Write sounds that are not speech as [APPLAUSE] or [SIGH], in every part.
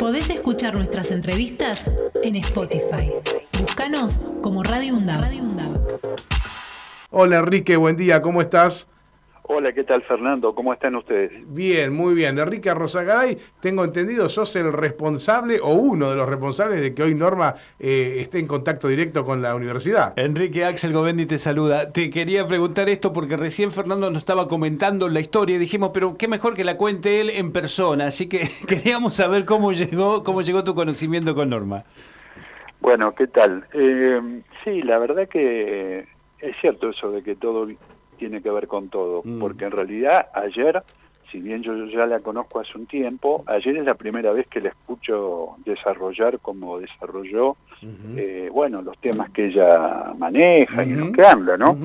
Podés escuchar nuestras entrevistas en Spotify. Búscanos como Radio UNDAV. Hola Enrique, buen día, ¿cómo estás? Hola, ¿qué tal Fernando? ¿Cómo están ustedes? Bien, muy bien. Enrique Rosagaray, tengo entendido, sos el responsable o uno de los responsables de que hoy Norma eh, esté en contacto directo con la universidad. Enrique Axel Govendi te saluda. Te quería preguntar esto porque recién Fernando nos estaba comentando la historia y dijimos, pero qué mejor que la cuente él en persona. Así que [LAUGHS] queríamos saber cómo llegó, cómo llegó tu conocimiento con Norma. Bueno, ¿qué tal? Eh, sí, la verdad que es cierto eso de que todo tiene que ver con todo, mm. porque en realidad ayer, si bien yo ya la conozco hace un tiempo, ayer es la primera vez que la escucho desarrollar como desarrolló, eh, bueno, los temas que ella maneja y los que habla, ¿no?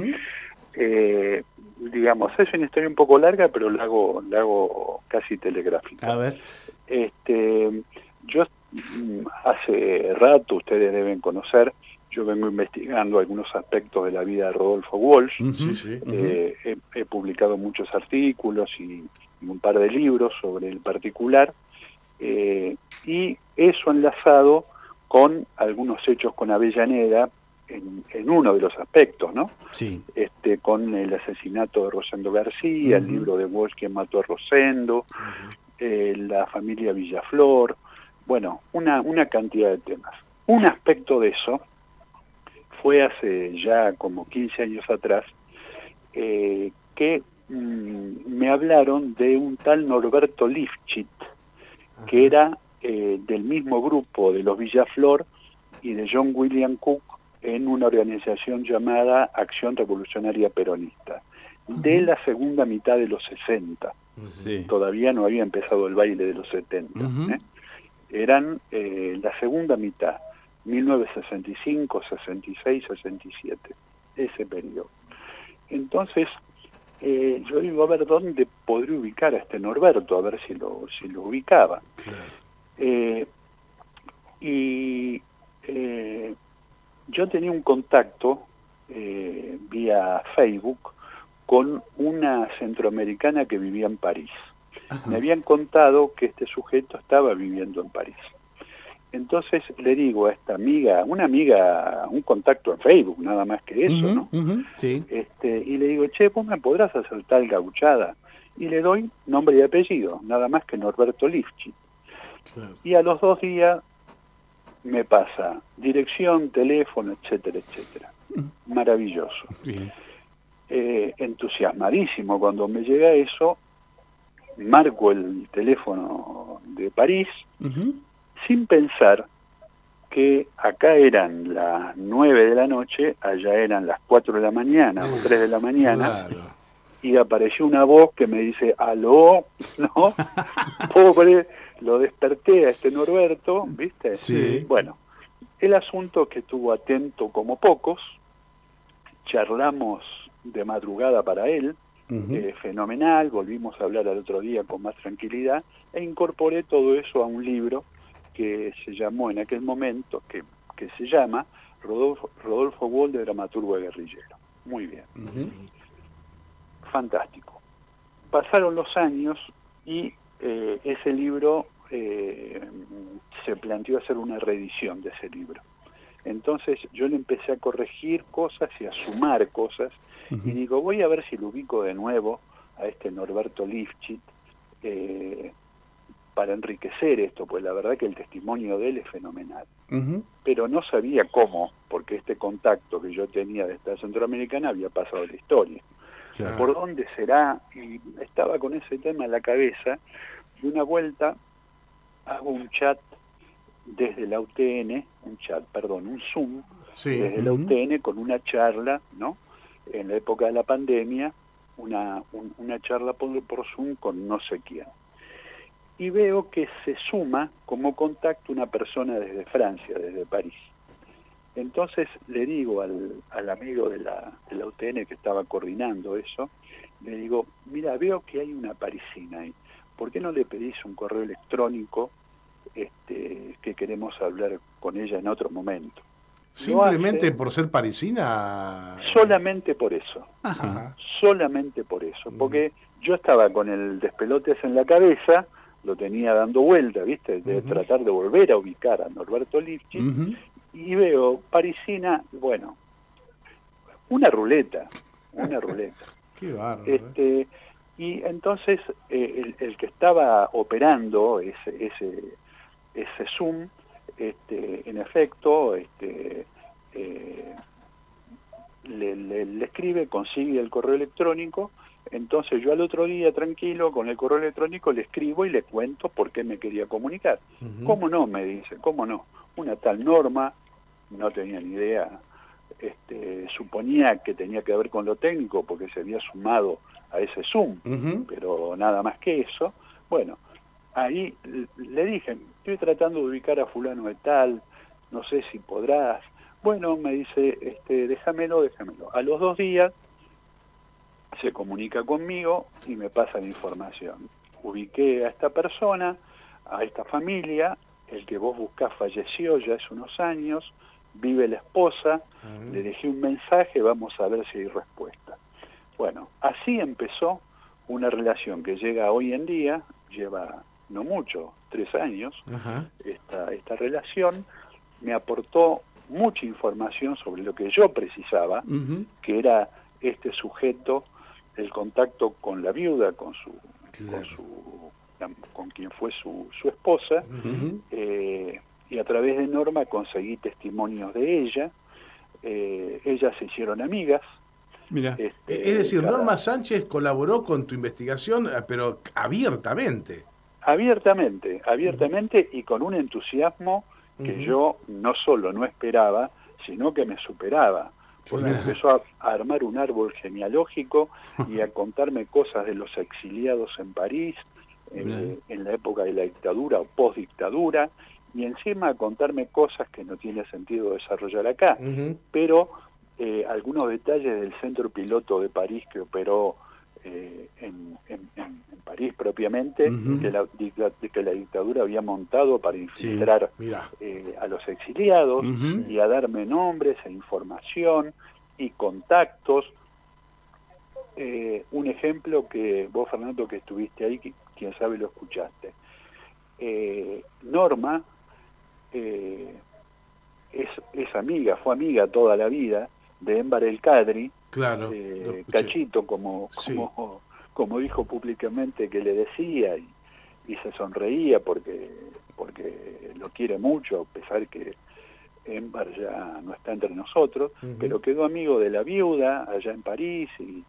eh, digamos, es una historia un poco larga, pero la hago, la hago casi telegráfica. A ver. Este, yo mm, hace rato, ustedes deben conocer, yo vengo investigando algunos aspectos de la vida de Rodolfo Walsh. Eh, he, publicado muchos artículos y, un par de libros sobre el particular. Eh, y eso enlazado con algunos hechos con Avellaneda en, uno de los aspectos, ¿no? Sí. Este, con el asesinato de Rosendo García, el libro de Walsh que mató a Rosendo, eh, la familia Villaflor, bueno, una, una cantidad de temas. Un aspecto de eso fue hace ya como 15 años atrás, eh, que mm, me hablaron de un tal Norberto Lifchit, que era eh, del mismo grupo de los Villaflor y de John William Cook en una organización llamada Acción Revolucionaria Peronista, de la segunda mitad de los 60. Todavía no había empezado el baile de los 70. ¿eh? Eran la segunda mitad. 1965, 66, 67, ese periodo. Entonces, eh, yo digo, a ver, ¿dónde podría ubicar a este Norberto? A ver si lo, si lo ubicaba. Eh, y eh, yo tenía un contacto vía Facebook con una centroamericana que vivía en París. Me habían contado que este sujeto estaba viviendo en París. Entonces le digo a esta amiga, una amiga, un contacto en Facebook, nada más que eso, ¿no? sí. este, y le digo, che, vos me podrás hacer tal gauchada. Y le doy nombre y apellido, nada más que Norberto Lifchi. Y a los dos días me pasa dirección, teléfono, etcétera, etcétera. Maravilloso. Eh, entusiasmadísimo cuando me llega eso, marco el teléfono de París, sin pensar que acá eran las nueve de la noche, allá eran las cuatro de la mañana o tres de la mañana, y apareció una voz que me dice, aló, [LAUGHS] ¿no? Pobre, lo desperté a este Norberto, ¿viste? Sí. Bueno, el asunto que estuvo atento como pocos, charlamos de madrugada para él, eh, fenomenal, volvimos a hablar al otro día con más tranquilidad, e incorporé todo eso a un libro que se llamó en aquel momento, que, que se llama Rodolfo, Rodolfo Wall de dramaturgo guerrillero. Muy bien. Fantástico. Pasaron los años y eh, ese libro eh, se planteó hacer una reedición de ese libro. Entonces yo le empecé a corregir cosas y a sumar cosas y digo, voy a ver si lo ubico de nuevo a este Norberto Lifchit, eh, para enriquecer esto, pues la verdad que el testimonio de él es fenomenal. Pero no sabía cómo, porque este contacto que yo tenía de esta centroamericana había pasado la historia. ¿Por dónde será? Y estaba con ese tema en la cabeza y una vuelta hago un chat desde la UTN, un chat, perdón, un Zoom, desde la UTN con una charla, ¿no? En la época de la pandemia, una, una charla por, por Zoom con no sé quién y veo que se suma como contacto una persona desde Francia, desde París. Entonces le digo al, al amigo de la, de la UTN que estaba coordinando eso, le digo, mira, veo que hay una parisina ahí, ¿por qué no le pedís un correo electrónico este, que queremos hablar con ella en otro momento? Simplemente por ser parisina. Solamente por eso. Solamente por eso. Porque yo estaba con el despelotes en la cabeza, lo tenía dando vuelta, ¿viste? De tratar de volver a ubicar a Norberto Lifchitz. Ujú. Y veo Parisina, bueno, una ruleta, una ruleta. [LAUGHS] Qué bárbaro. ¿eh? Este, y entonces eh, el, el que estaba operando ese, ese, ese Zoom, este, en efecto, este, eh, le, le- le escribe, consigue el correo electrónico, entonces yo al otro día, tranquilo, con el correo electrónico le escribo y le cuento por qué me quería comunicar. Ujú. ¿Cómo no? Me dice, ¿cómo no? Una tal norma, no tenía ni idea, este, suponía que tenía que ver con lo técnico porque se había sumado a ese Zoom, pero nada más que eso. Bueno, ahí le dije, estoy tratando de ubicar a fulano de tal, no sé si podrás. Bueno, me dice, este, déjamelo, déjamelo. A los dos días se comunica conmigo y me pasa la información. Ubiqué a esta persona, a esta familia, el que vos buscás falleció ya hace unos años, vive la esposa, le dejé un mensaje, vamos a ver si hay respuesta. Bueno, así empezó una relación que llega hoy en día, lleva no mucho, tres años, esta, esta relación, me aportó mucha información sobre lo que yo precisaba, que era este sujeto, el contacto con la viuda, con su, con su, con quien fue su, su esposa, eh, y a través de Norma conseguí testimonios de ella. Eh, ellas se hicieron amigas. Mira. este, Es decir, cada- Norma Sánchez colaboró con tu investigación, eh, pero abiertamente. abiertamente, abiertamente y con un entusiasmo que yo no solo no esperaba, sino que me superaba. Porque empezó a, a armar un árbol genealógico [LAUGHS] y a contarme cosas de los exiliados en París, eh, en la época de la dictadura o postdictadura, y encima a contarme cosas que no tiene sentido desarrollar acá. Pero eh, algunos detalles del centro piloto de París que operó eh, en, en- París propiamente, Ujú. que, la, que la dictadura había montado para infiltrar eh, a los exiliados y a darme nombres e información y contactos. Eh, un ejemplo que vos, Fernando, que estuviste ahí, que, quién sabe lo escuchaste. Eh, Norma eh, es, es amiga, fue amiga toda la vida de Embar El Cadri, Claro. eh. Cachito, como, Sí. como, como dijo públicamente que le decía y, y se sonreía porque, porque lo quiere mucho, a pesar que Embar ya no está entre nosotros, pero quedó amigo de la viuda allá en París y,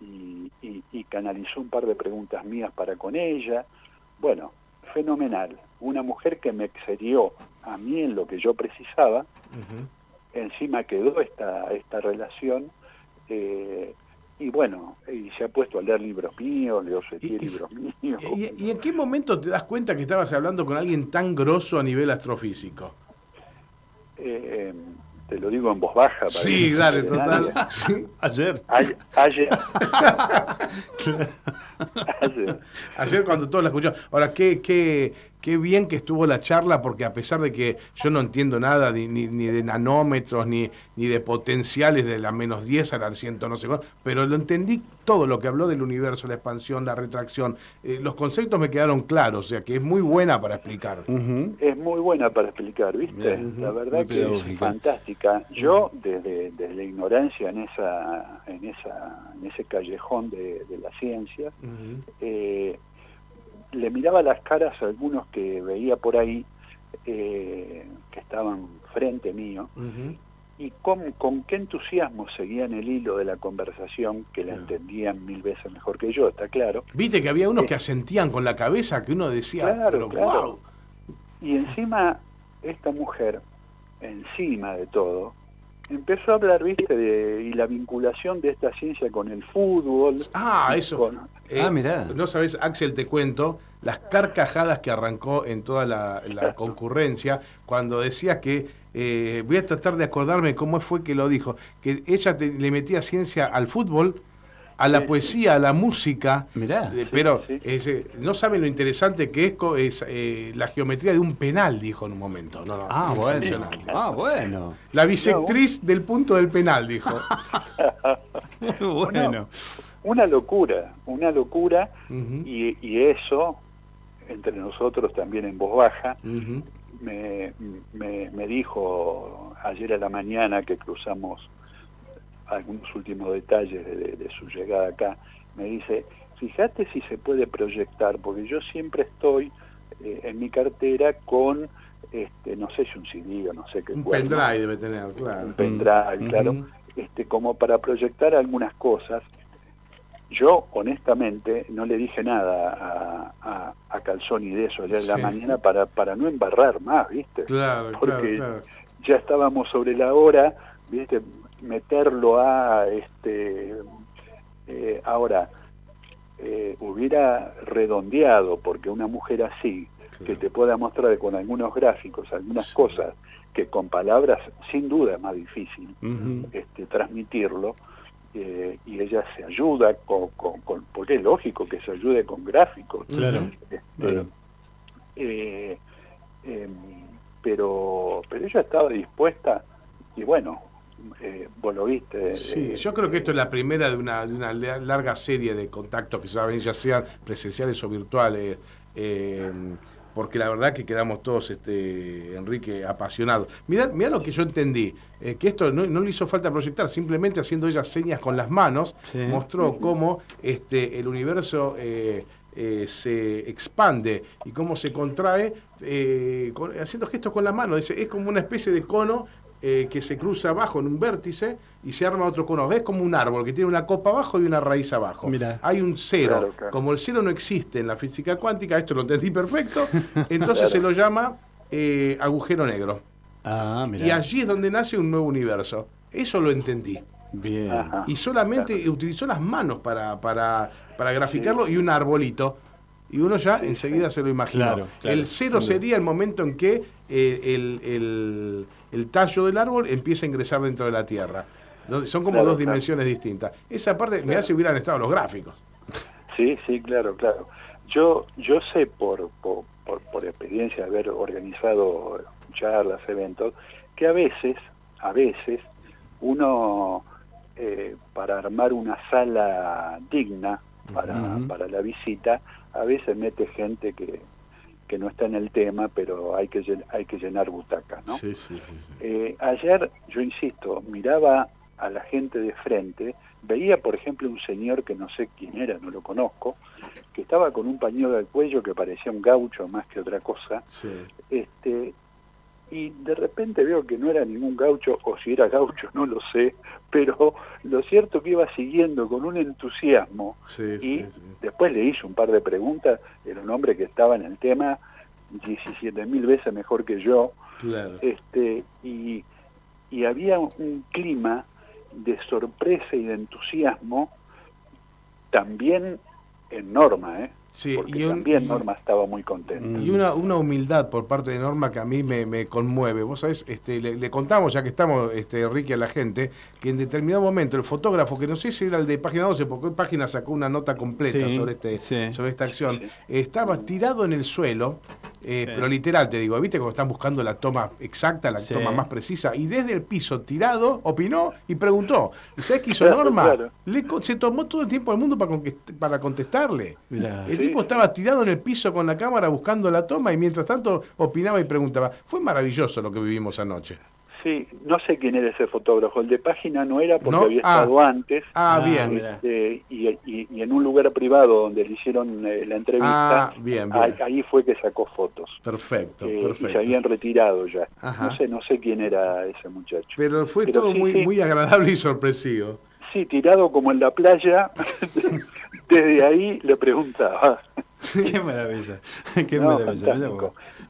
y, y- y canalizó un par de preguntas mías para con ella. Bueno, fenomenal. Una mujer que me excedió a mí en lo que yo precisaba, encima quedó esta, esta relación eh, y bueno, y se ha puesto a leer libros míos, leo Y- libros míos. ¿Y, y en qué momento te das cuenta que estabas hablando con alguien tan grosso a nivel astrofísico? Eh, te lo digo en voz baja. para Sí, dale, total. [LAUGHS] Sí. Ayer. Ay- Ayer, [LAUGHS] [LAUGHS] [LAUGHS] ayer, cuando todos la escucharon. Ahora, qué, qué, qué bien que estuvo la charla, porque a pesar de que yo no entiendo nada ni, ni, ni de nanómetros, ni, ni de potenciales de la menos 10 a la 100, no sé cuánto, pero lo entendí todo lo que habló del universo, la expansión, la retracción. Eh, los conceptos me quedaron claros, o sea que es muy buena para explicar. Es muy buena para explicar, ¿viste? La verdad que es fantástica. Yo, desde, desde la ignorancia en esa en esa en ese callejón de, de la ciencia, Eh, le miraba las caras a algunos que veía por ahí eh, que estaban frente mío Ujú. y con, con qué entusiasmo seguían el hilo de la conversación que la entendían mil veces mejor que yo, está claro. Viste que había unos que asentían con la cabeza, que uno decía, Claro, pero claro. wow. Y encima esta mujer, encima de todo, empezó a hablar, viste, de, y la vinculación de esta ciencia con el fútbol. Ah, eso. con- Eh, Ah, mirá. No sabes, Axel, te cuento las carcajadas que arrancó en toda la, la concurrencia cuando decía que, eh, voy a tratar de acordarme cómo fue que lo dijo, que ella te- le metía ciencia al fútbol, a la Sí, sí. poesía, a la música, Mirá. eh, pero no saben lo interesante que es, es eh, la geometría de un penal, dijo en un momento. No, no, Ah, bueno. Ah, bueno. La bisectriz del punto del penal, dijo. [LAUGHS] Muy bueno. Una locura, una locura, y, y eso entre nosotros también en voz baja, me, me, me dijo ayer a la mañana que cruzamos algunos últimos detalles de, de- de su llegada acá, me dice, fíjate si se puede proyectar, porque yo siempre estoy eh, en mi cartera con, este, no sé si un CD o no sé qué. Un pendrive debe tener, claro. un pendrive, Mm. claro, este, como para proyectar algunas cosas. Yo, honestamente, no le dije nada a, a, a Calzoni de eso ayer en la mañana para, para no embarrar más, ¿viste? Claro, Porque claro, claro. ya estábamos sobre la hora, ¿viste? Meterlo a, este, eh, ahora, eh, hubiera redondeado, porque una mujer así, que te pueda mostrar con algunos gráficos, algunas Sí. cosas que con palabras sin duda es más difícil este, transmitirlo eh, y ella se ayuda con, con- con- porque es lógico que se ayude con gráficos Claro, Este, claro. eh, em, pero pero ella estaba dispuesta y bueno eh, vos lo viste Sí, eh, yo creo que esto es la primera de una, de una la- larga serie de contactos que se van ya sean presenciales o virtuales, eh, porque la verdad que quedamos todos, este, Enrique, apasionados. Mirá, mirá lo que yo entendí, eh, que esto no, no le hizo falta proyectar, simplemente haciendo ella señas con las manos, Sí. mostró cómo este, el universo... eh, eh, se expande y cómo se contrae con- haciendo gestos con la mano. Es, es como una especie de cono eh, que se cruza abajo en un vértice y se arma otro cono. Es como un árbol que tiene una copa abajo y una raíz abajo. Mirá. Hay un cero. Claro, claro. Como el cero no existe en la física cuántica, esto lo entendí perfecto, [LAUGHS] entonces Claro. se lo llama eh, agujero negro. Ah, mira. Y allí es donde nace un nuevo universo. Eso lo entendí. Bien. Ajá. Y solamente utilizó las manos para, para, para graficarlo y un arbolito. Y uno ya enseguida se lo. Claro, claro. el cero sería el momento en que eh, el, el- el tallo del árbol empieza a ingresar dentro de la tierra. Son como Claro, dos claro. dimensiones distintas. Esa parte, me hace hubieran estado los gráficos. Sí, sí, claro, claro. Yo, yo sé por, por, por, por experiencia de haber organizado charlas, eventos, que a veces, a veces, uno eh, para armar una sala digna para, para la visita, a veces mete gente que, que no está en el tema, pero hay que, hay que llenar butacas, ¿no? Sí, sí, sí. sí. Eh, ayer, yo insisto, miraba a la gente de frente, veía, por ejemplo, un señor que no sé quién era, no lo conozco, que estaba con un pañuelo al cuello que parecía un gaucho más que otra cosa, este, y de repente veo que no era ningún gaucho, o si era gaucho, no lo sé, pero lo cierto que iba siguiendo con un entusiasmo, Sí, y sí, sí. después le hice un par de preguntas, era un hombre que estaba en el tema 17 mil veces mejor que yo, Claro. este y, y había un clima de sorpresa y de entusiasmo también en Norma, ¿eh? Sí, porque y un- también Norma estaba muy contenta. Y una, una humildad por parte de Norma que a mí me, me conmueve. Vos sabés, este, le, le contamos, ya que estamos, este, Enrique, a la gente, que en determinado momento el fotógrafo, que no sé si era el de Página 12, porque hoy Página sacó una nota completa Sí, sobre, este, sí. sobre esta acción, estaba tirado en el suelo, eh, Sí. pero literal, te digo, ¿viste? Cuando están buscando la toma exacta, la Sí. toma más precisa, y desde el piso tirado, opinó y preguntó. ¿Y sabés qué hizo Claro, Norma? claro. Le co- se tomó todo el tiempo del mundo para, para contestarle. Mirá. El Sí, tipo estaba tirado en el piso con la cámara buscando la toma y mientras tanto opinaba y preguntaba. Fue maravilloso lo que vivimos anoche. Sí, no sé quién era ese fotógrafo, el de página no era porque No, había ah. estado antes. Ah, Ah, bien. este, y, y- y en un lugar privado donde le hicieron eh, la entrevista, Ah, bien, bien. ahí, ahí fue que sacó fotos. Perfecto, Eh, y se perfecto. habían retirado ya. Ajá. No sé, no sé quién era ese muchacho. Pero fue Pero todo sí, muy, sí. muy agradable y sorpresivo. Sí, tirado como en la playa, [LAUGHS] desde ahí le preguntaba. Qué maravilla. Qué No, maravilla.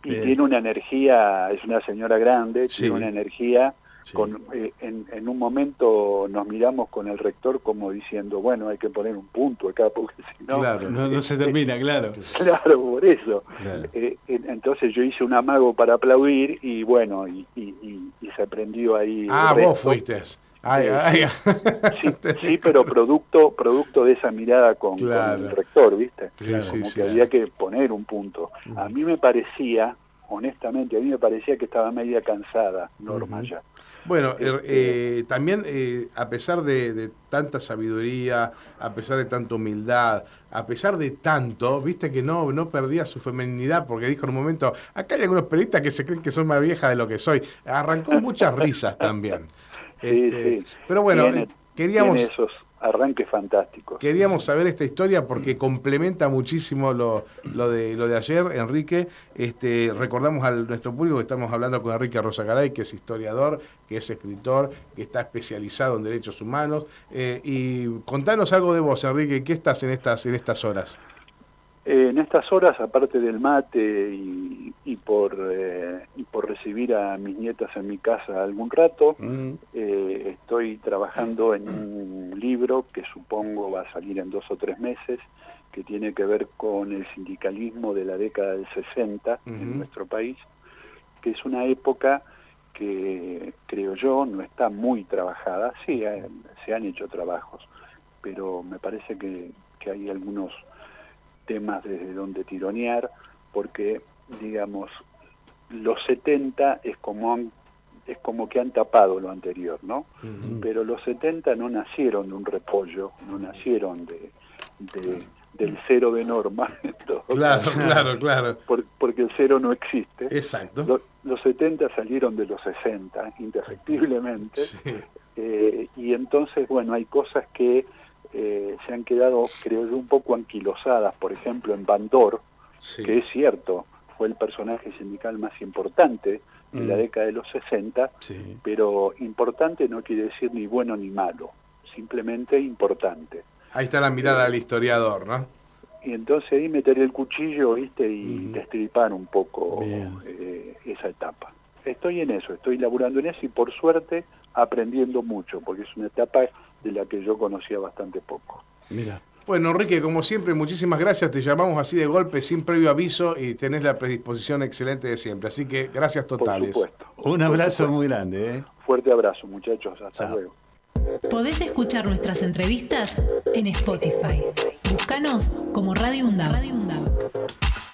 Y tiene una energía, es una señora grande, Sí. tiene una energía. Sí. Con, eh, en, en un momento nos miramos con el rector como diciendo, bueno, hay que poner un punto acá, [LAUGHS] porque si no... Claro. No, no se termina, claro. [LAUGHS] Claro, por eso. Claro. Eh, eh, entonces yo hice un amago para aplaudir y bueno, y, y- y- y se prendió ahí. Ah, vos fuiste. Ay, Eh, ay, Sí, sí, [LAUGHS] pero producto producto de esa mirada con, el rector, ¿viste? Claro, Como sí, que había que poner un punto. A mí me parecía, honestamente, a mí me parecía que estaba media cansada Norma ya. Bueno, er, eh, también eh, a pesar de, tanta sabiduría, a pesar de tanta humildad, a pesar de tanto, viste que no, no perdía su feminidad porque dijo en un momento, acá hay algunos periodistas que se creen que son más viejas de lo que soy. Arrancó muchas risas también. Este, sí. Pero bueno, queríamos... esos arranque fantástico. Queríamos saber esta historia porque complementa muchísimo lo, lo, de, lo de ayer, Enrique. Este, recordamos a nuestro público que estamos hablando con Enrique Rosagaray, que es historiador, que es escritor, que está especializado en derechos humanos. Eh, y contanos algo de vos, Enrique, ¿qué estás en estas, en estas horas? En estas horas, aparte del mate y, por, eh, y por recibir a mis nietas en mi casa algún rato, mm. eh, estoy trabajando en un libro que supongo va a salir en dos o tres meses, que tiene que ver con el sindicalismo de la década del 60 en nuestro país, que es una época que creo yo no está muy trabajada, sí, eh, se han hecho trabajos, pero me parece que, que hay algunos temas desde donde tironear, porque, digamos, los 70 es como es como que han tapado lo anterior, ¿no? Pero los 70 no nacieron de un repollo, no nacieron de, del cero de norma. [LAUGHS] claro, claro, claro. porque el cero no existe. Exacto. los 70 salieron de los 60, indefectiblemente. Eh, y entonces, bueno, hay cosas que eh, se han quedado, creo yo, un poco anquilosadas, por ejemplo, en Bandor, que es cierto, fue el personaje sindical más importante de la mm. década de los 60, pero importante no quiere decir ni bueno ni malo, simplemente importante. Ahí está la mirada del historiador, ¿no? Y entonces ahí meter el cuchillo, ¿viste? Y mm. destripar un poco eh, esa etapa. Estoy en eso, estoy laburando en eso y por suerte aprendiendo mucho, porque es una etapa de la que yo conocía bastante poco. Mira. Bueno, Enrique, como siempre, muchísimas gracias. Te llamamos así de golpe, sin previo aviso, y tenés la predisposición excelente de siempre. Así que gracias totales. Por supuesto. Un abrazo muy grande. ¿eh? Fuerte abrazo, muchachos. Hasta luego. Podés escuchar nuestras entrevistas en Spotify. Búscanos como Radio Radio UNDAV.